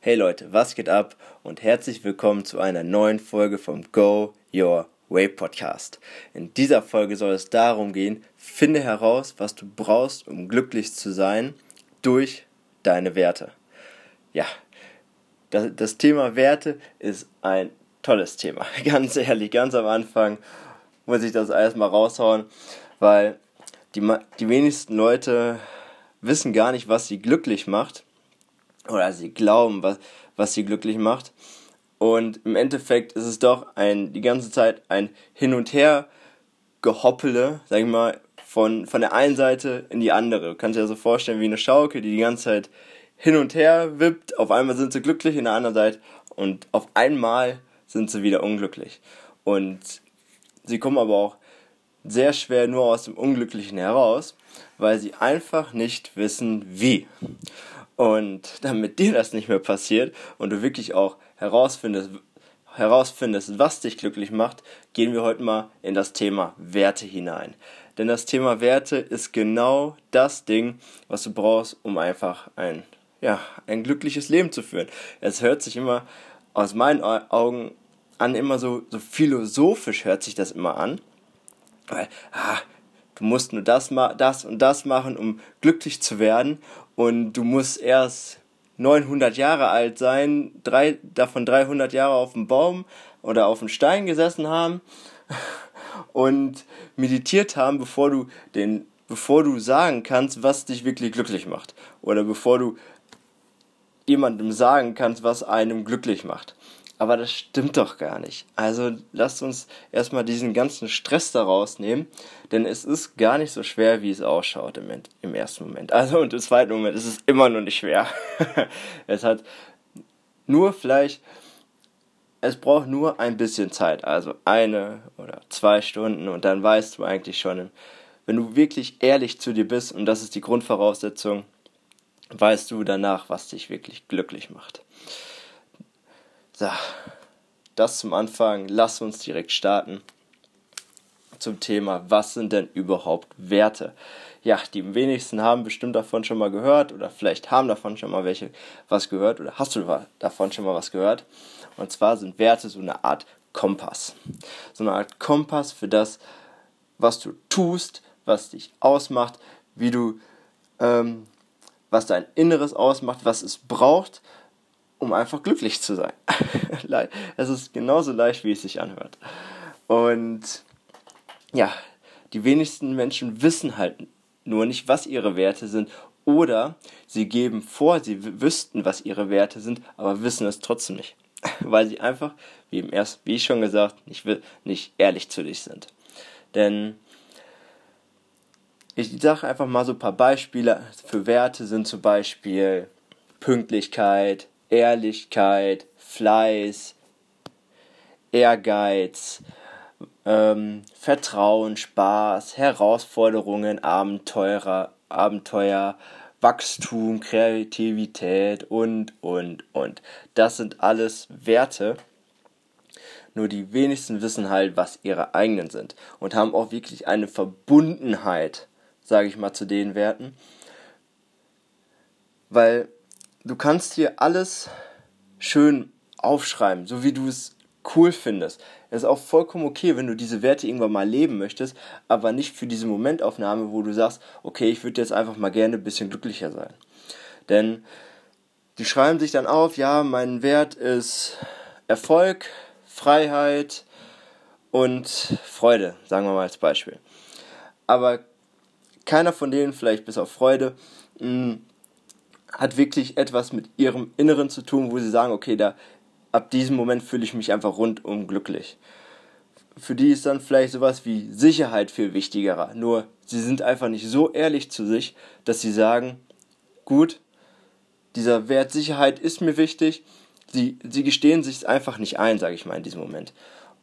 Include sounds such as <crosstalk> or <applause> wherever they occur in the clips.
Hey Leute, was geht ab und herzlich willkommen zu einer neuen Folge vom Go Your Way Podcast. In dieser Folge soll es darum gehen, finde heraus, was du brauchst, um glücklich zu sein durch deine Werte. Ja, das, das Thema Werte ist ein tolles Thema. <laughs> Ganz ehrlich, ganz am Anfang muss ich das erstmal raushauen, weil die, die wenigsten Leute wissen gar nicht, was sie glücklich macht. Oder sie glauben, was, was sie glücklich macht. Und im Endeffekt ist es doch ein, die ganze Zeit ein Hin und Her gehoppele, sag ich mal, von, von der einen Seite in die andere. Du kannst dir so vorstellen wie eine Schaukel, die die ganze Zeit hin und her wippt. Auf einmal sind sie glücklich, in der anderen Seite und auf einmal sind sie wieder unglücklich. Und sie kommen aber auch sehr schwer nur aus dem Unglücklichen heraus, weil sie einfach nicht wissen, wie. Und damit dir das nicht mehr passiert und du wirklich auch herausfindest, herausfindest, was dich glücklich macht, gehen wir heute mal in das Thema Werte hinein. Denn das Thema Werte ist genau das Ding, was du brauchst, um einfach ein, ja, ein glückliches Leben zu führen. Es hört sich immer aus meinen Augen an, immer so, so philosophisch hört sich das immer an. Weil, ah, du musst nur das, das und das machen, um glücklich zu werden. Und du musst erst 900 Jahre alt sein, drei, davon 300 Jahre auf dem Baum oder auf dem Stein gesessen haben <laughs> und meditiert haben, bevor du den, bevor du sagen kannst, was dich wirklich glücklich macht. Oder bevor du jemandem sagen kannst, was einem glücklich macht. Aber das stimmt doch gar nicht. Also lasst uns erstmal diesen ganzen Stress da rausnehmen, denn es ist gar nicht so schwer, wie es ausschaut im, im ersten Moment. Also und im zweiten Moment ist es immer noch nicht schwer. <laughs> es hat nur vielleicht, es braucht nur ein bisschen Zeit, also eine oder zwei Stunden und dann weißt du eigentlich schon, wenn du wirklich ehrlich zu dir bist und das ist die Grundvoraussetzung, weißt du danach, was dich wirklich glücklich macht. So, das zum Anfang. Lass uns direkt starten zum Thema, was sind denn überhaupt Werte? Ja, die wenigsten haben bestimmt davon schon mal gehört oder vielleicht haben davon schon mal welche was gehört oder hast du davon schon mal was gehört? Und zwar sind Werte so eine Art Kompass. So eine Art Kompass für das, was du tust, was dich ausmacht, wie du, ähm, was dein Inneres ausmacht, was es braucht, um einfach glücklich zu sein. <laughs> es ist genauso leicht, wie es sich anhört. Und ja, die wenigsten Menschen wissen halt nur nicht, was ihre Werte sind. Oder sie geben vor, sie wüssten, was ihre Werte sind, aber wissen es trotzdem nicht. <laughs> Weil sie einfach, wie, im erst, wie ich schon gesagt, nicht, nicht ehrlich zu dich sind. Denn ich sage einfach mal so ein paar Beispiele für Werte sind zum Beispiel Pünktlichkeit, Ehrlichkeit, Fleiß, Ehrgeiz, ähm, Vertrauen, Spaß, Herausforderungen, Abenteuer, Abenteuer, Wachstum, Kreativität und, und, und. Das sind alles Werte. Nur die wenigsten wissen halt, was ihre eigenen sind und haben auch wirklich eine Verbundenheit, sage ich mal, zu den Werten. Weil du kannst hier alles schön aufschreiben, so wie du es cool findest. Es ist auch vollkommen okay, wenn du diese Werte irgendwann mal leben möchtest, aber nicht für diese Momentaufnahme, wo du sagst, okay, ich würde jetzt einfach mal gerne ein bisschen glücklicher sein. Denn die schreiben sich dann auf, ja, mein Wert ist Erfolg, Freiheit und Freude, sagen wir mal als Beispiel. Aber keiner von denen, vielleicht bis auf Freude, mh, mm, hat wirklich etwas mit ihrem Inneren zu tun, wo sie sagen, okay, da ab diesem Moment fühle ich mich einfach rundum glücklich. Für die ist dann vielleicht sowas wie Sicherheit viel wichtiger. Nur sie sind einfach nicht so ehrlich zu sich, dass sie sagen, gut, dieser Wert Sicherheit ist mir wichtig. Sie, sie gestehen sich einfach nicht ein, sage ich mal in diesem Moment.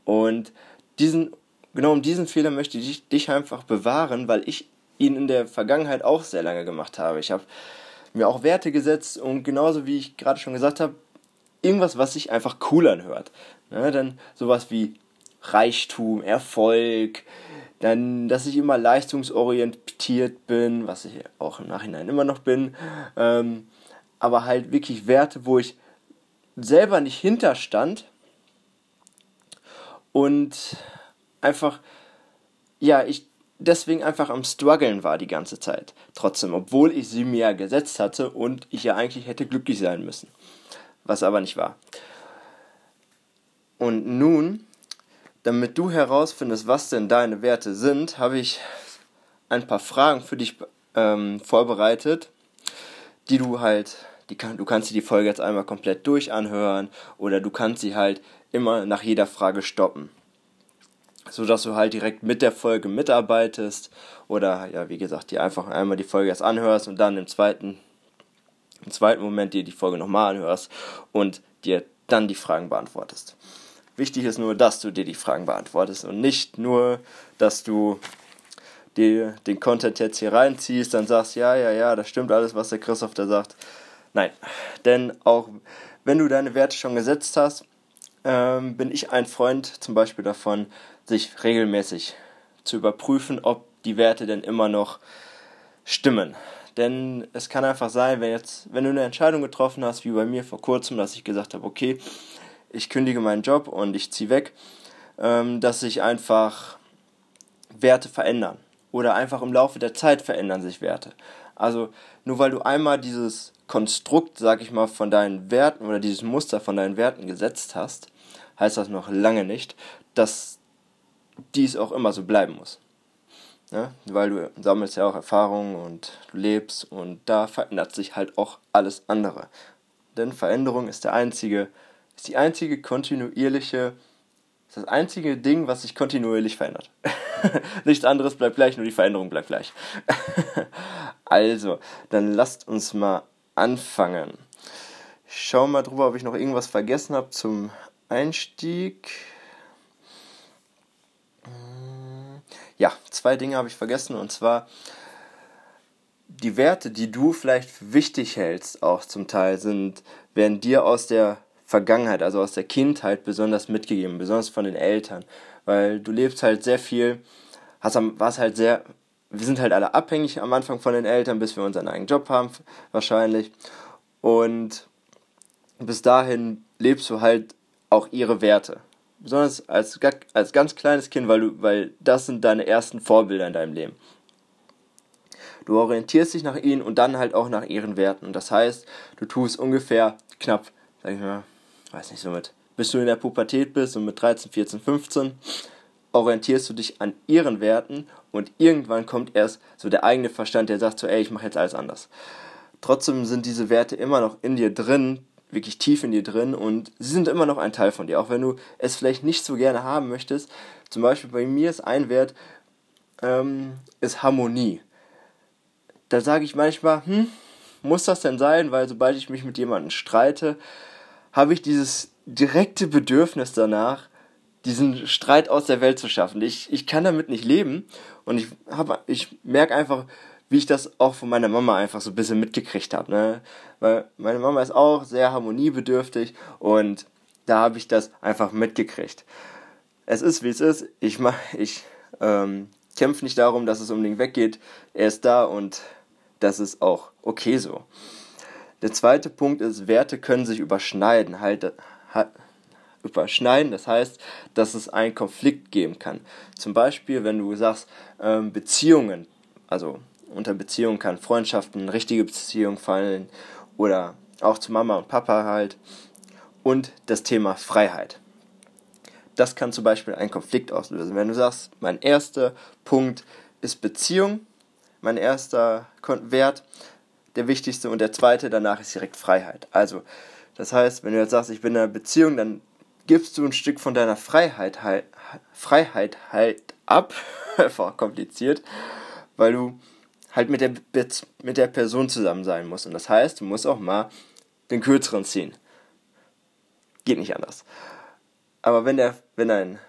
Und diesen, genau um diesen Fehler möchte ich dich einfach bewahren, weil ich ihn in der Vergangenheit auch sehr lange gemacht habe. Ich habe mir auch Werte gesetzt und genauso wie ich gerade schon gesagt habe, irgendwas, was sich einfach cool anhört. Ne, dann sowas wie Reichtum, Erfolg, dann, dass ich immer leistungsorientiert bin, was ich auch im Nachhinein immer noch bin, ähm, aber halt wirklich Werte, wo ich selber nicht hinterstand und einfach, ja, ich deswegen einfach am struggeln war die ganze Zeit. Trotzdem, obwohl ich sie mir ja gesetzt hatte und ich ja eigentlich hätte glücklich sein müssen. Was aber nicht war. Und nun, damit du herausfindest, was denn deine Werte sind, habe ich ein paar Fragen für dich ähm, vorbereitet, die du halt, die kann, du kannst dir die Folge jetzt einmal komplett durch anhören oder du kannst sie halt immer nach jeder Frage stoppen. So dass du halt direkt mit der Folge mitarbeitest oder ja, wie gesagt, dir einfach einmal die Folge erst anhörst und dann im zweiten, im zweiten Moment dir die Folge nochmal anhörst und dir dann die Fragen beantwortest. Wichtig ist nur, dass du dir die Fragen beantwortest und nicht nur, dass du dir den Content jetzt hier reinziehst, dann sagst, ja, ja, ja, das stimmt alles, was der Christoph da sagt. Nein, denn auch wenn du deine Werte schon gesetzt hast, ähm, bin ich ein Freund zum Beispiel davon, sich regelmäßig zu überprüfen, ob die Werte denn immer noch stimmen. Denn es kann einfach sein, wenn jetzt, wenn du eine Entscheidung getroffen hast, wie bei mir vor kurzem, dass ich gesagt habe, okay, ich kündige meinen Job und ich ziehe weg, ähm, dass sich einfach Werte verändern oder einfach im Laufe der Zeit verändern sich Werte. Also nur weil du einmal dieses Konstrukt, sag ich mal, von deinen Werten oder dieses Muster von deinen Werten gesetzt hast, heißt das noch lange nicht, dass dies auch immer so bleiben muss. Ja, weil du sammelst ja auch Erfahrungen und du lebst und da verändert sich halt auch alles andere. Denn Veränderung ist der einzige, ist die einzige kontinuierliche ist das einzige Ding, was sich kontinuierlich verändert. <laughs> Nichts anderes bleibt gleich, nur die Veränderung bleibt gleich. <laughs> also, dann lasst uns mal anfangen. Ich schaue mal drüber, ob ich noch irgendwas vergessen habe zum Einstieg. Ja, zwei Dinge habe ich vergessen und zwar die Werte, die du vielleicht wichtig hältst, auch zum Teil sind, werden dir aus der Vergangenheit, also aus der Kindheit besonders mitgegeben, besonders von den Eltern, weil du lebst halt sehr viel, hast warst halt sehr, wir sind halt alle abhängig am Anfang von den Eltern, bis wir unseren eigenen Job haben wahrscheinlich. Und bis dahin lebst du halt auch ihre Werte, besonders als, als ganz kleines Kind, weil du, weil das sind deine ersten Vorbilder in deinem Leben. Du orientierst dich nach ihnen und dann halt auch nach ihren Werten. Das heißt, du tust ungefähr knapp, sag ich mal, weiß nicht, so mit, bis du in der Pubertät bist und mit 13, 14, 15, orientierst du dich an ihren Werten und irgendwann kommt erst so der eigene Verstand, der sagt so, ey, ich mache jetzt alles anders. Trotzdem sind diese Werte immer noch in dir drin, wirklich tief in dir drin und sie sind immer noch ein Teil von dir, auch wenn du es vielleicht nicht so gerne haben möchtest. Zum Beispiel bei mir ist ein Wert, ähm, ist Harmonie. Da sage ich manchmal, hm, muss das denn sein? Weil sobald ich mich mit jemandem streite, habe ich dieses direkte Bedürfnis danach, diesen Streit aus der Welt zu schaffen. Ich, ich kann damit nicht leben und ich, ich merke einfach, wie ich das auch von meiner Mama einfach so ein bisschen mitgekriegt habe. Ne? Weil meine Mama ist auch sehr harmoniebedürftig und da habe ich das einfach mitgekriegt. Es ist, wie es ist. Ich, ich ähm, kämpfe nicht darum, dass es unbedingt weggeht. Er ist da und das ist auch okay so. Der zweite Punkt ist, Werte können sich überschneiden. Halt, halt, überschneiden, das heißt, dass es einen Konflikt geben kann. Zum Beispiel, wenn du sagst, ähm, Beziehungen, also unter Beziehungen kann Freundschaften, richtige Beziehungen fallen oder auch zu Mama und Papa halt. Und das Thema Freiheit. Das kann zum Beispiel einen Konflikt auslösen. Wenn du sagst, mein erster Punkt ist Beziehung, mein erster Wert, der wichtigste und der zweite danach ist direkt Freiheit. Also, das heißt, wenn du jetzt sagst, ich bin in einer Beziehung, dann gibst du ein Stück von deiner Freiheit halt, Freiheit halt ab, <laughs> einfach kompliziert, weil du halt mit der, mit der Person zusammen sein musst. Und das heißt, du musst auch mal den kürzeren ziehen. Geht nicht anders. Aber wenn, der, wenn ein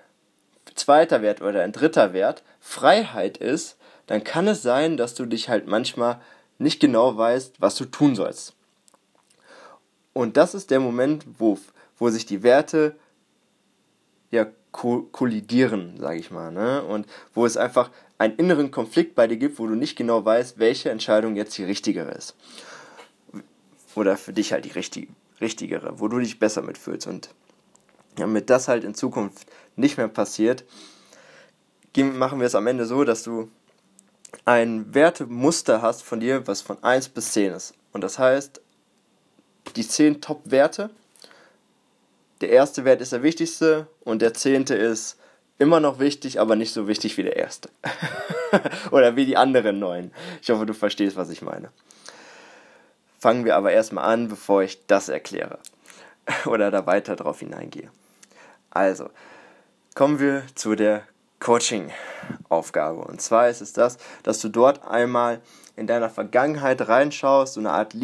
zweiter Wert oder ein dritter Wert Freiheit ist, dann kann es sein, dass du dich halt manchmal nicht genau weißt, was du tun sollst. Und das ist der Moment, wo, wo sich die Werte ja kollidieren, sage ich mal, ne? Und wo es einfach einen inneren Konflikt bei dir gibt, wo du nicht genau weißt, welche Entscheidung jetzt die richtigere ist. Oder für dich halt die richtige, richtigere, wo du dich besser mitfühlst. Und damit das halt in Zukunft nicht mehr passiert, machen wir es am Ende so, dass du ein Wertemuster hast von dir, was von 1 bis 10 ist. Und das heißt, die 10 Top-Werte, der erste Wert ist der wichtigste und der zehnte ist immer noch wichtig, aber nicht so wichtig wie der erste. <laughs> Oder wie die anderen neun. Ich hoffe, du verstehst, was ich meine. Fangen wir aber erstmal an, bevor ich das erkläre. <laughs> Oder da weiter drauf hineingehe. Also, kommen wir zu der Coaching-Aufgabe. Und zwar ist es das, dass du dort einmal in deiner Vergangenheit reinschaust, so eine Art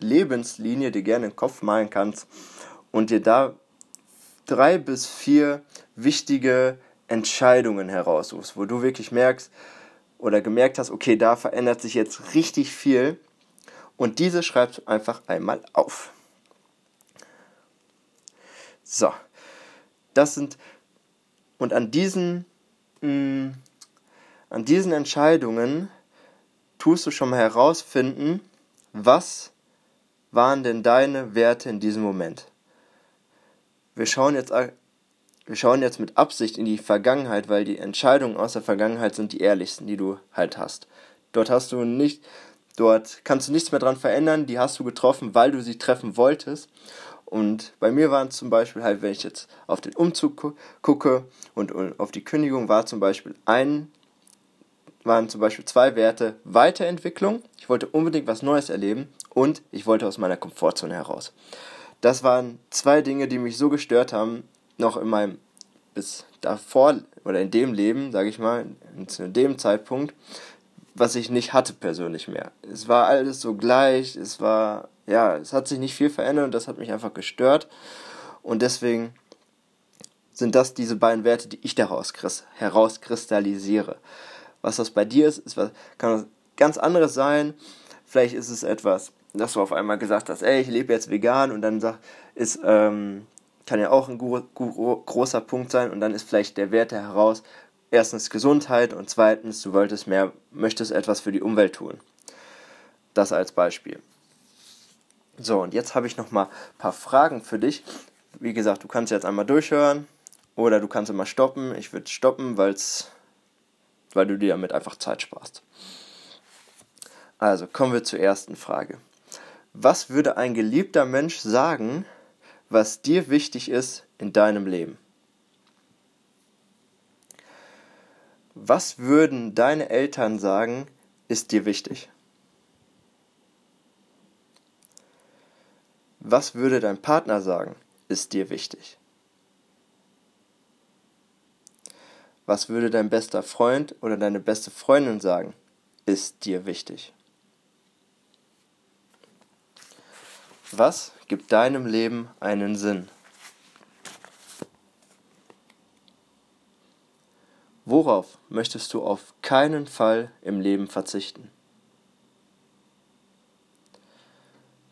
Lebenslinie dir gerne den Kopf malen kannst und dir da drei bis vier wichtige Entscheidungen heraussuchst, wo du wirklich merkst oder gemerkt hast, okay, da verändert sich jetzt richtig viel und diese schreibst du einfach einmal auf. So, das sind und an diesen mh, mm, an diesen Entscheidungen tust du schon mal herausfinden, was waren denn deine Werte in diesem Moment. Wir schauen jetzt, wir schauen jetzt mit Absicht in die Vergangenheit, weil die Entscheidungen aus der Vergangenheit sind die ehrlichsten, die du halt hast. Dort hast du nicht, dort kannst du nichts mehr dran verändern, die hast du getroffen, weil du sie treffen wolltest. Und bei mir waren zum Beispiel halt, wenn ich jetzt auf den Umzug gucke und, auf die Kündigung, war zum Beispiel ein, waren zum Beispiel zwei Werte Weiterentwicklung. Ich wollte unbedingt was Neues erleben und ich wollte aus meiner Komfortzone heraus. Das waren zwei Dinge, die mich so gestört haben, noch in meinem bis davor oder in dem Leben, sage ich mal, zu dem Zeitpunkt, was ich nicht hatte persönlich mehr. Es war alles so gleich, es war, ja, es hat sich nicht viel verändert und das hat mich einfach gestört. Und deswegen sind das diese beiden Werte, die ich daraus herauskristallisiere. Was das bei dir ist, ist was, kann was ganz anderes sein. Vielleicht ist es etwas dass du auf einmal gesagt hast, ey, ich lebe jetzt vegan und dann sag, ist, ähm, kann ja auch ein großer Punkt sein und dann ist vielleicht der Wert heraus, erstens Gesundheit und zweitens, du wolltest mehr, möchtest etwas für die Umwelt tun. Das als Beispiel. So, und jetzt habe ich noch mal ein paar Fragen für dich. Wie gesagt, du kannst jetzt einmal durchhören oder du kannst immer stoppen. Ich würde stoppen, weil's, weil du dir damit einfach Zeit sparst. Also kommen wir zur ersten Frage. Was würde ein geliebter Mensch sagen, was dir wichtig ist in deinem Leben? Was würden deine Eltern sagen, ist dir wichtig? Was würde dein Partner sagen, ist dir wichtig? Was würde dein bester Freund oder deine beste Freundin sagen, ist dir wichtig? Was gibt deinem Leben einen Sinn? Worauf möchtest du auf keinen Fall im Leben verzichten?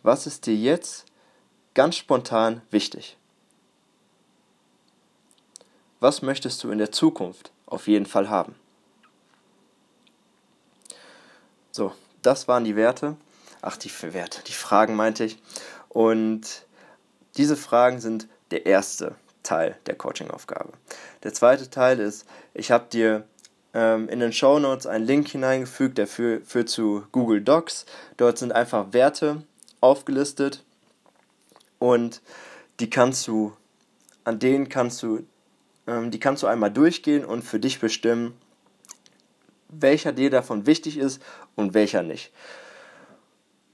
Was ist dir jetzt ganz spontan wichtig? Was möchtest du in der Zukunft auf jeden Fall haben? So, das waren die Werte ach, die Werte, die Fragen meinte ich. Und diese Fragen sind der erste Teil der Coaching-Aufgabe. Der zweite Teil ist, ich habe dir ähm, in den Show Notes einen Link hineingefügt, der für, führt zu Google Docs. Dort sind einfach Werte aufgelistet und die kannst du, an denen kannst du, ähm, die kannst du einmal durchgehen und für dich bestimmen, welcher dir davon wichtig ist und welcher nicht.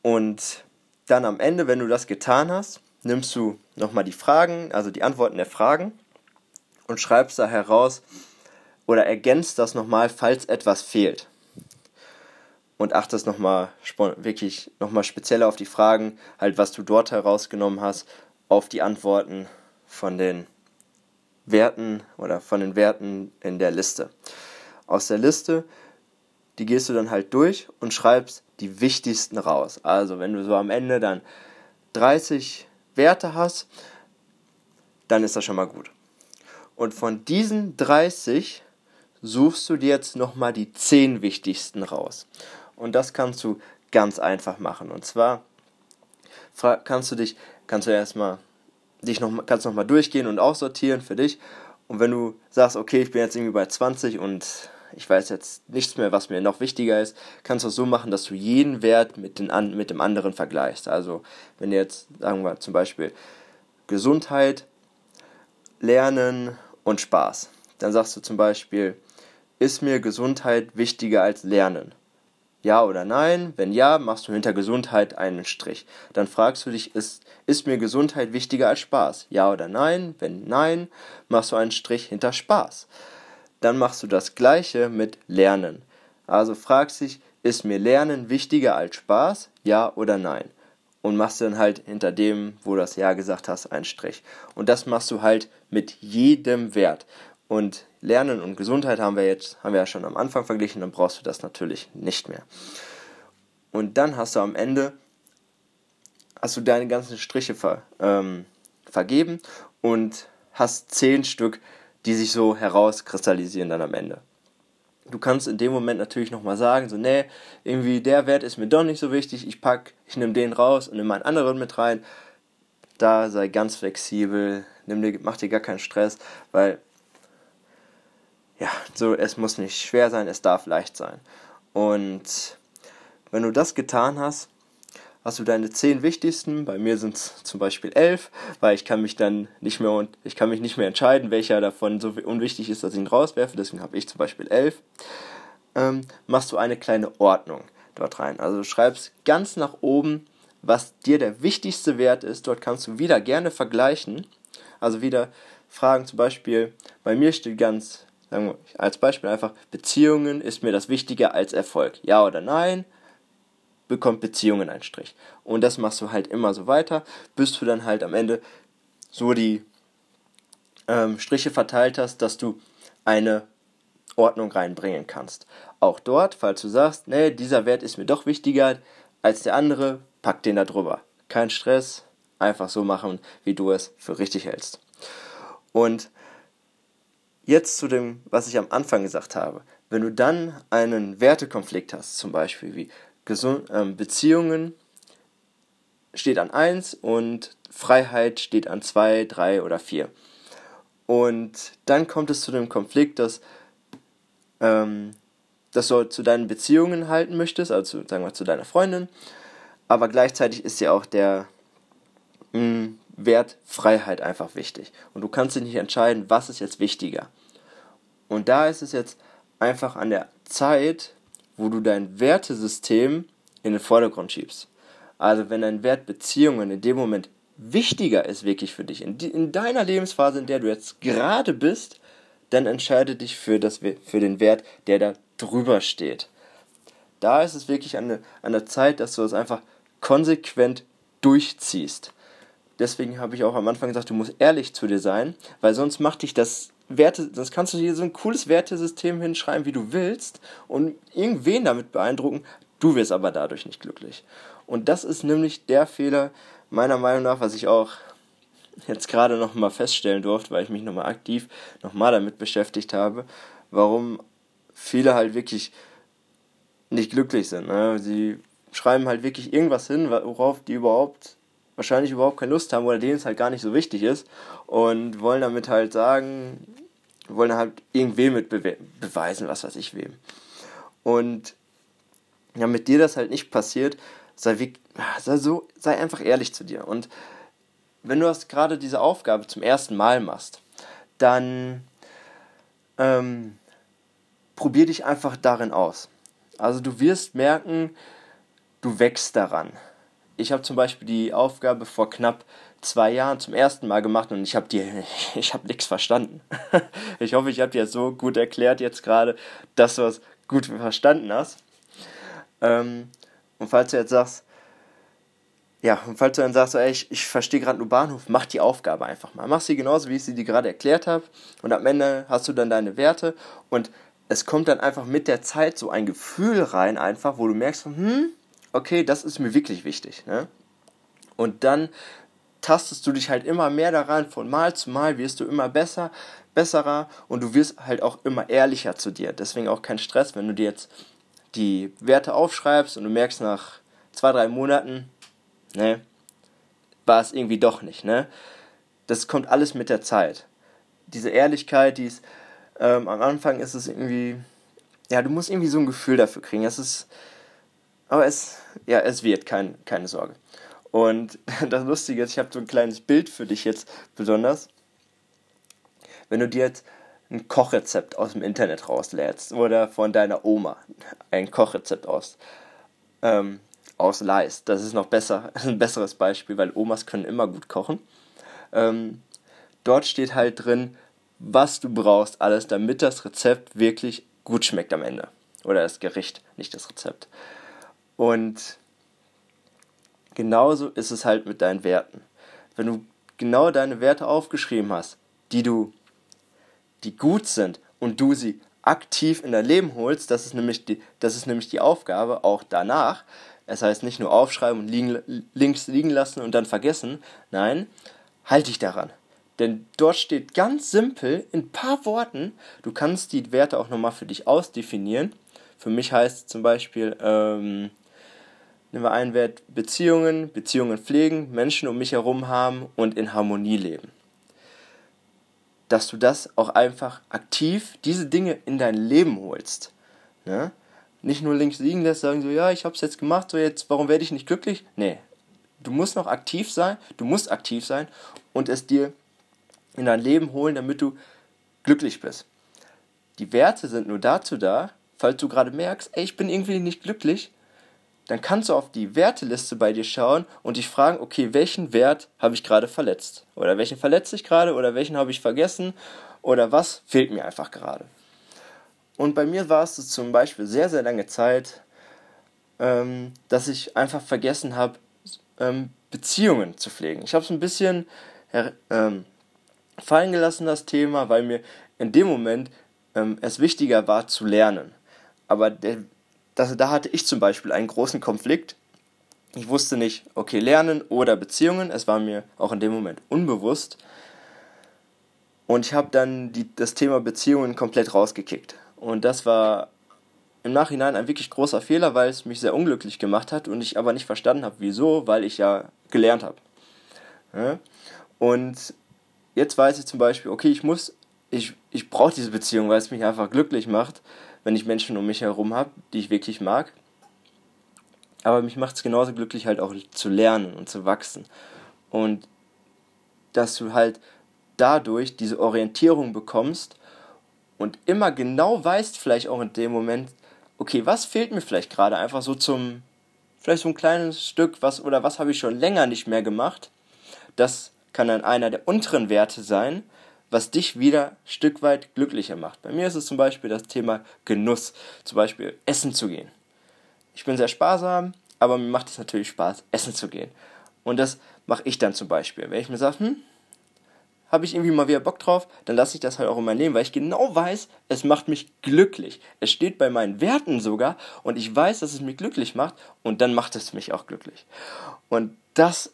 Und dann am Ende, wenn du das getan hast, nimmst du nochmal die Fragen, also die Antworten der Fragen und schreibst da heraus oder ergänzt das nochmal, falls etwas fehlt. Und achtest nochmal wirklich nochmal speziell auf die Fragen, halt was du dort herausgenommen hast, auf die Antworten von den Werten oder von den Werten in der Liste. Aus der Liste die gehst du dann halt durch und schreibst die wichtigsten raus. Also wenn du so am Ende dann 30 Werte hast, dann ist das schon mal gut. Und von diesen 30 suchst du dir jetzt nochmal die 10 wichtigsten raus. Und das kannst du ganz einfach machen. Und zwar kannst du dich kannst du erstmal dich noch, kannst noch mal durchgehen und aussortieren für dich. Und wenn du sagst, okay, ich bin jetzt irgendwie bei 20 und ich weiß jetzt nichts mehr, was mir noch wichtiger ist, kannst du es so machen, dass du jeden Wert mit, den, mit dem anderen vergleichst. Also wenn du jetzt, sagen wir zum Beispiel, Gesundheit, Lernen und Spaß. Dann sagst du zum Beispiel, ist mir Gesundheit wichtiger als Lernen? Ja oder nein? Wenn ja, machst du hinter Gesundheit einen Strich. Dann fragst du dich, ist, ist mir Gesundheit wichtiger als Spaß? Ja oder nein? Wenn nein, machst du einen Strich hinter Spaß. Dann machst du das gleiche mit Lernen. Also fragst dich, ist mir Lernen wichtiger als Spaß? Ja oder nein? Und machst dann halt hinter dem, wo du das Ja gesagt hast, einen Strich. Und das machst du halt mit jedem Wert. Und Lernen und Gesundheit haben wir jetzt, haben wir ja schon am Anfang verglichen, dann brauchst du das natürlich nicht mehr. Und dann hast du am Ende, hast du deine ganzen Striche ver, ähm, vergeben und hast zehn Stück, die sich so herauskristallisieren dann am Ende. Du kannst in dem Moment natürlich nochmal sagen, so, nee, irgendwie der Wert ist mir doch nicht so wichtig, ich pack, ich nehme den raus und nehme einen anderen mit rein. Da sei ganz flexibel, nimm dir, mach dir gar keinen Stress, weil ja, so, es muss nicht schwer sein, es darf leicht sein. Und wenn du das getan hast, hast du deine zehn wichtigsten. Bei mir sind es zum Beispiel elf, weil ich kann mich dann nicht mehr und ich kann mich nicht mehr entscheiden, welcher davon so unwichtig ist, dass ich ihn rauswerfe. Deswegen habe ich zum Beispiel elf. Ähm, machst du eine kleine Ordnung dort rein. Also du schreibst ganz nach oben, was dir der wichtigste Wert ist. Dort kannst du wieder gerne vergleichen. Also wieder fragen, zum Beispiel, bei mir steht ganz sagen wir, als Beispiel einfach, Beziehungen ist mir das wichtiger als Erfolg. Ja oder nein, bekommt Beziehungen einen Strich. Und das machst du halt immer so weiter, bis du dann halt am Ende so die ähm, Striche verteilt hast, dass du eine Ordnung reinbringen kannst. Auch dort, falls du sagst, nee, dieser Wert ist mir doch wichtiger als der andere, pack den da drüber. Kein Stress, einfach so machen, wie du es für richtig hältst. Und Jetzt zu dem, was ich am Anfang gesagt habe. Wenn du dann einen Wertekonflikt hast, zum Beispiel wie Gesund ähm, Beziehungen steht an 1 und Freiheit steht an 2, 3 oder 4. Und dann kommt es zu dem Konflikt, dass, ähm, dass du zu deinen Beziehungen halten möchtest, also sagen wir zu deiner Freundin, aber gleichzeitig ist ja auch der mh, hm, Wert Freiheit einfach wichtig. Und du kannst dich nicht entscheiden, was ist jetzt wichtiger. Und da ist es jetzt einfach an der Zeit, wo du dein Wertesystem in den Vordergrund schiebst. Also wenn dein Wert Beziehungen in dem Moment wichtiger ist wirklich für dich, in, die, in deiner Lebensphase, in der du jetzt gerade bist, dann entscheide dich für, das, für den Wert, der da drüber steht. Da ist es wirklich an an der Zeit, dass du es einfach konsequent durchziehst deswegen habe ich auch am Anfang gesagt, du musst ehrlich zu dir sein, weil sonst macht dich das Werte, das kannst du dir so ein cooles Wertesystem hinschreiben, wie du willst und irgendwen damit beeindrucken, du wirst aber dadurch nicht glücklich. Und das ist nämlich der Fehler, meiner Meinung nach, was ich auch jetzt gerade nochmal feststellen durfte, weil ich mich nochmal aktiv nochmal damit beschäftigt habe, warum viele halt wirklich nicht glücklich sind. Ne? Sie schreiben halt wirklich irgendwas hin, worauf die überhaupt wahrscheinlich überhaupt keine Lust haben oder denen es halt gar nicht so wichtig ist und wollen damit halt sagen, wollen halt irgendwem mit bewe beweisen, was weiß ich wem. Und ja, mit dir das halt nicht passiert, sei, wie, sei, so, sei einfach ehrlich zu dir. Und wenn du das gerade diese Aufgabe zum ersten Mal machst, dann ähm, probier dich einfach darin aus. Also du wirst merken, du wächst daran ich habe zum Beispiel die Aufgabe vor knapp zwei Jahren zum ersten Mal gemacht und ich habe die, <laughs> ich habe nichts verstanden. <laughs> ich hoffe, ich habe dir so gut erklärt jetzt gerade, dass du es gut verstanden hast. Ähm, und falls du jetzt sagst, ja, und falls du dann sagst, ey, ich, ich verstehe gerade nur Bahnhof, mach die Aufgabe einfach mal. Mach sie genauso, wie ich sie dir gerade erklärt habe. Und am Ende hast du dann deine Werte und es kommt dann einfach mit der Zeit so ein Gefühl rein, einfach, wo du merkst, hm, okay, das ist mir wirklich wichtig. Ne? Und dann tastest du dich halt immer mehr daran, von Mal zu Mal wirst du immer besser, besserer und du wirst halt auch immer ehrlicher zu dir. Deswegen auch kein Stress, wenn du dir jetzt die Werte aufschreibst und du merkst nach zwei, drei Monaten, ne, war es irgendwie doch nicht, ne? Das kommt alles mit der Zeit. Diese Ehrlichkeit, die ist, ähm, am Anfang ist es irgendwie, ja, du musst irgendwie so ein Gefühl dafür kriegen. Es ist, aber es, ja, es wird, kein, keine Sorge. Und <laughs> das Lustige ist, ich habe so ein kleines Bild für dich jetzt besonders. Wenn du dir jetzt ein Kochrezept aus dem Internet rauslädst oder von deiner Oma ein Kochrezept aus, ähm, ausleihst, das ist noch besser, <laughs> ein besseres Beispiel, weil Omas können immer gut kochen. Ähm, dort steht halt drin, was du brauchst, alles, damit das Rezept wirklich gut schmeckt am Ende. Oder das Gericht, nicht das Rezept. Und genauso ist es halt mit deinen Werten. Wenn du genau deine Werte aufgeschrieben hast, die du die gut sind und du sie aktiv in dein Leben holst, das ist nämlich die, das ist nämlich die Aufgabe auch danach. Es heißt nicht nur aufschreiben und liegen, links liegen lassen und dann vergessen. Nein, halte dich daran. Denn dort steht ganz simpel in ein paar Worten, du kannst die Werte auch nochmal für dich ausdefinieren. Für mich heißt zum Beispiel, ähm, nehmen wir einen Wert Beziehungen, Beziehungen pflegen, Menschen um mich herum haben und in Harmonie leben dass du das auch einfach aktiv, diese Dinge in dein Leben holst. Ne? Nicht nur links liegen lässt, sagen so, ja, ich hab's jetzt gemacht, so jetzt, warum werde ich nicht glücklich? Nee, du musst noch aktiv sein, du musst aktiv sein und es dir in dein Leben holen, damit du glücklich bist. Die Werte sind nur dazu da, falls du gerade merkst, ey, ich bin irgendwie nicht glücklich, dann kannst du auf die Werteliste bei dir schauen und dich fragen, okay, welchen Wert habe ich gerade verletzt? Oder welchen verletze ich gerade? Oder welchen habe ich vergessen? Oder was fehlt mir einfach gerade? Und bei mir war es zum Beispiel sehr, sehr lange Zeit, ähm, dass ich einfach vergessen habe, ähm, Beziehungen zu pflegen. Ich habe es ein bisschen ähm, fallen gelassen, das Thema, weil mir in dem Moment ähm, es wichtiger war zu lernen. Aber der das, da hatte ich zum Beispiel einen großen Konflikt. Ich wusste nicht, okay, Lernen oder Beziehungen. Es war mir auch in dem Moment unbewusst. Und ich habe dann die, das Thema Beziehungen komplett rausgekickt. Und das war im Nachhinein ein wirklich großer Fehler, weil es mich sehr unglücklich gemacht hat und ich aber nicht verstanden habe, wieso, weil ich ja gelernt habe. Ja? Und jetzt weiß ich zum Beispiel, okay, ich muss, ich, ich brauche diese Beziehung, weil es mich einfach glücklich macht wenn ich Menschen um mich herum habe, die ich wirklich mag. Aber mich macht es genauso glücklich, halt auch zu lernen und zu wachsen. Und dass du halt dadurch diese Orientierung bekommst und immer genau weißt, vielleicht auch in dem Moment, okay, was fehlt mir vielleicht gerade einfach so zum, vielleicht so ein kleines Stück, was oder was habe ich schon länger nicht mehr gemacht. Das kann dann einer der unteren Werte sein, was dich wieder ein Stück weit glücklicher macht. Bei mir ist es zum Beispiel das Thema Genuss, zum Beispiel essen zu gehen. Ich bin sehr sparsam, aber mir macht es natürlich Spaß, essen zu gehen. Und das mache ich dann zum Beispiel. Wenn ich mir sage, hm, habe ich irgendwie mal wieder Bock drauf, dann lasse ich das halt auch in mein Leben, weil ich genau weiß, es macht mich glücklich. Es steht bei meinen Werten sogar und ich weiß, dass es mich glücklich macht und dann macht es mich auch glücklich. Und das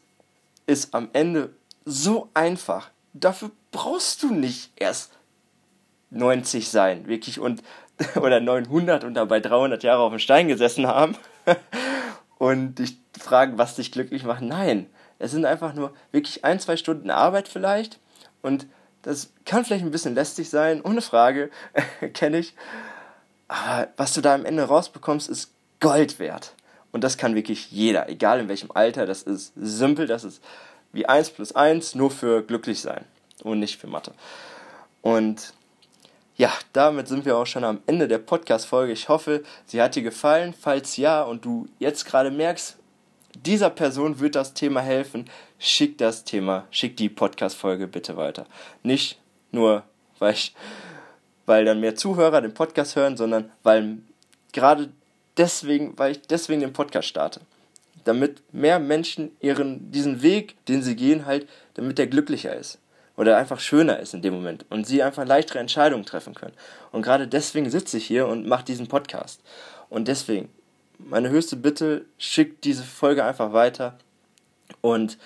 ist am Ende so einfach dafür brauchst du nicht erst 90 sein, wirklich, und, <laughs> oder 900 und dabei 300 Jahre auf dem Stein gesessen haben <laughs> und dich fragen, was dich glücklich macht. Nein, es sind einfach nur wirklich ein, zwei Stunden Arbeit vielleicht und das kann vielleicht ein bisschen lästig sein, ohne Frage, <laughs> kenne ich. Aber was du da am Ende rausbekommst, ist Gold wert. Und das kann wirklich jeder, egal in welchem Alter. Das ist simpel, das ist wie 1 plus 1 nur für glücklich sein und nicht für Mathe. Und ja, damit sind wir auch schon am Ende der Podcast-Folge. Ich hoffe, sie hat dir gefallen. Falls ja und du jetzt gerade merkst, dieser Person wird das Thema helfen, schick das Thema, schick die Podcast-Folge bitte weiter. Nicht nur, weil, ich, weil dann mehr Zuhörer den Podcast hören, sondern weil gerade deswegen, weil ich deswegen den Podcast starte damit mehr Menschen ihren, diesen Weg, den sie gehen, halt, damit der glücklicher ist. Oder einfach schöner ist in dem Moment. Und sie einfach leichtere Entscheidungen treffen können. Und gerade deswegen sitze ich hier und mache diesen Podcast. Und deswegen, meine höchste Bitte, schickt diese Folge einfach weiter. Und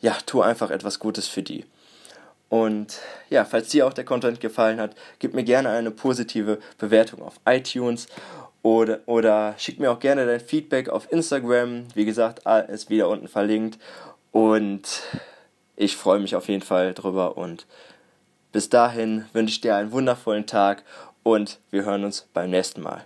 ja, tu einfach etwas Gutes für die. Und ja, falls dir auch der Content gefallen hat, gib mir gerne eine positive Bewertung auf iTunes oder, oder schick mir auch gerne dein Feedback auf Instagram. Wie gesagt, ist wieder unten verlinkt. Und ich freue mich auf jeden Fall drüber und bis dahin wünsche ich dir einen wundervollen Tag und wir hören uns beim nächsten Mal.